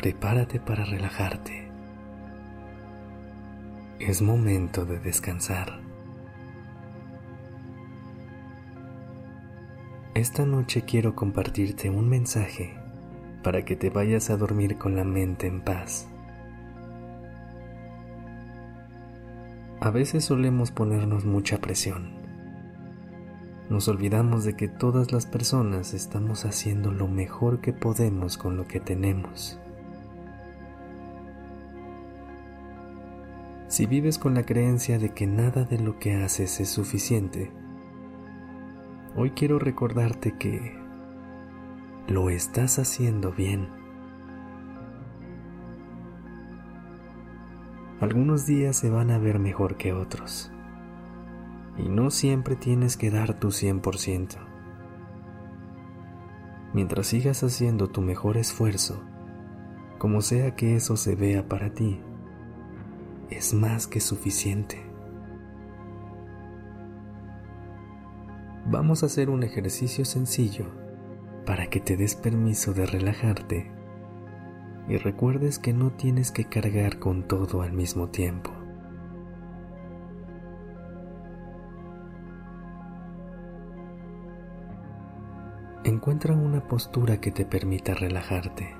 Prepárate para relajarte. Es momento de descansar. Esta noche quiero compartirte un mensaje para que te vayas a dormir con la mente en paz. A veces solemos ponernos mucha presión. Nos olvidamos de que todas las personas estamos haciendo lo mejor que podemos con lo que tenemos. Si vives con la creencia de que nada de lo que haces es suficiente, Hoy quiero recordarte que lo estás haciendo bien. Algunos días se van a ver mejor que otros. Y no siempre tienes que dar tu 100%. Mientras sigas haciendo tu mejor esfuerzo, como sea que eso se vea para ti, es más que suficiente. vamos a hacer un ejercicio sencillo para que te des permiso de relajarte y recuerdes que no tienes que cargar con todo al mismo tiempo. Encuentra una postura que te permita relajarte.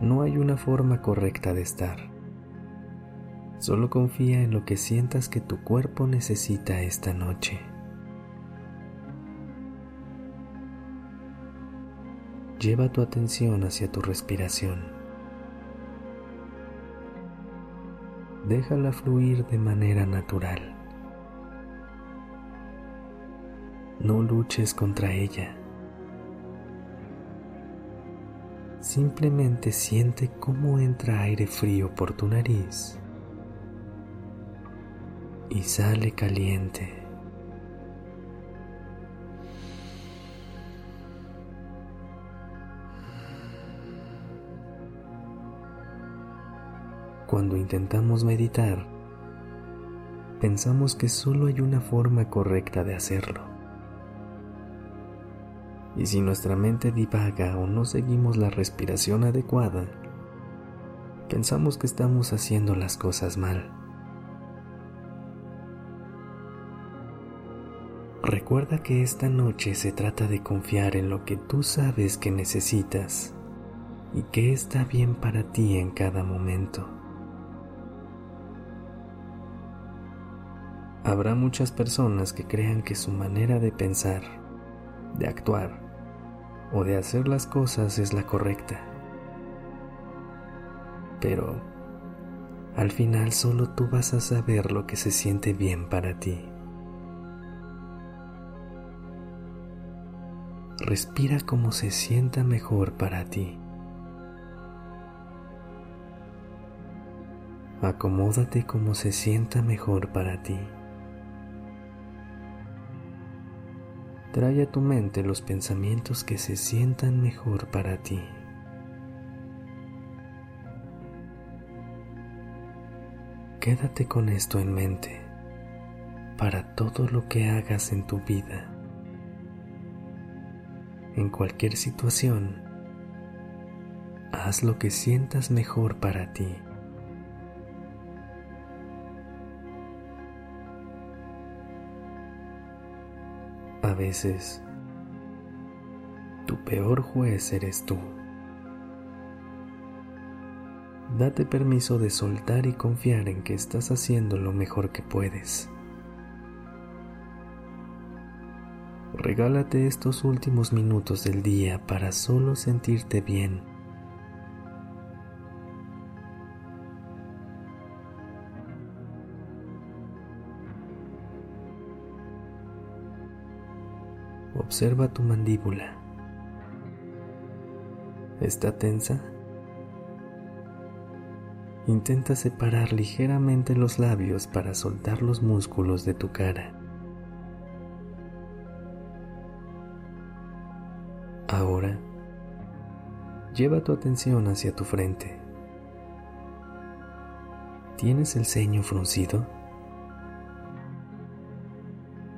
No hay una forma correcta de estar Solo confía en lo que sientas que tu cuerpo necesita esta noche. Lleva tu atención hacia tu respiración. Déjala fluir de manera natural. No luches contra ella. Simplemente siente cómo entra aire frío por tu nariz y sale caliente. Cuando intentamos meditar, pensamos que solo hay una forma correcta de hacerlo. Y si nuestra mente divaga o no seguimos la respiración adecuada, pensamos que estamos haciendo las cosas mal. Recuerda que esta noche se trata de confiar en lo que tú sabes que necesitas y que está bien para ti en cada momento. Habrá muchas personas que crean que su manera de pensar, de actuar o de hacer las cosas es la correcta. Pero al final solo tú vas a saber lo que se siente bien para ti. Respira como se sienta mejor para ti. Acomódate como se sienta mejor para ti. Trae a tu mente los pensamientos que se sientan mejor para ti. Quédate con esto en mente para todo lo que hagas en tu vida en cualquier situación, haz lo que sientas mejor para ti. A veces, tu peor juez eres tú. Date permiso de soltar y confiar en que estás haciendo lo mejor que puedes. Regálate estos últimos minutos del día para solo sentirte bien. Observa tu mandíbula. ¿Está tensa? Intenta separar ligeramente los labios para soltar los músculos de tu cara. Ahora, lleva tu atención hacia tu frente. ¿Tienes el ceño fruncido?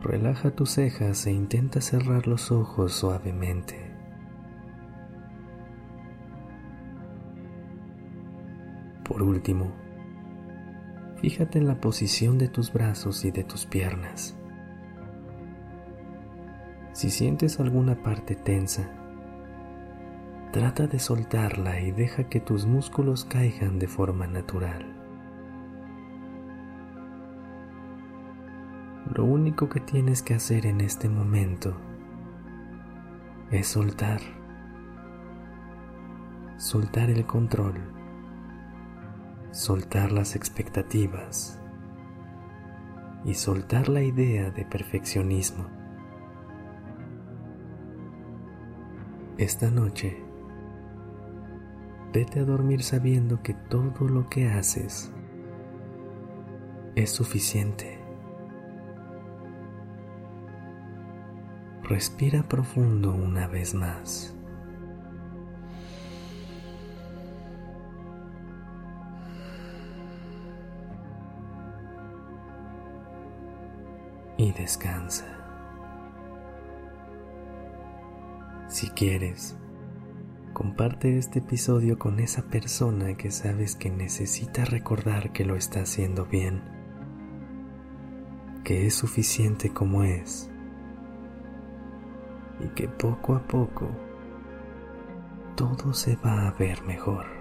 Relaja tus cejas e intenta cerrar los ojos suavemente. Por último, fíjate en la posición de tus brazos y de tus piernas. Si sientes alguna parte tensa, trata de soltarla y deja que tus músculos caigan de forma natural. Lo único que tienes que hacer en este momento es soltar, soltar el control soltar las expectativas y soltar la idea de perfeccionismo. Esta noche, vete a dormir sabiendo que todo lo que haces es suficiente. Respira profundo una vez más. y descansa. Si quieres, comparte este episodio con esa persona que sabes que necesita recordar que lo está haciendo bien, que es suficiente como es y que poco a poco todo se va a ver mejor.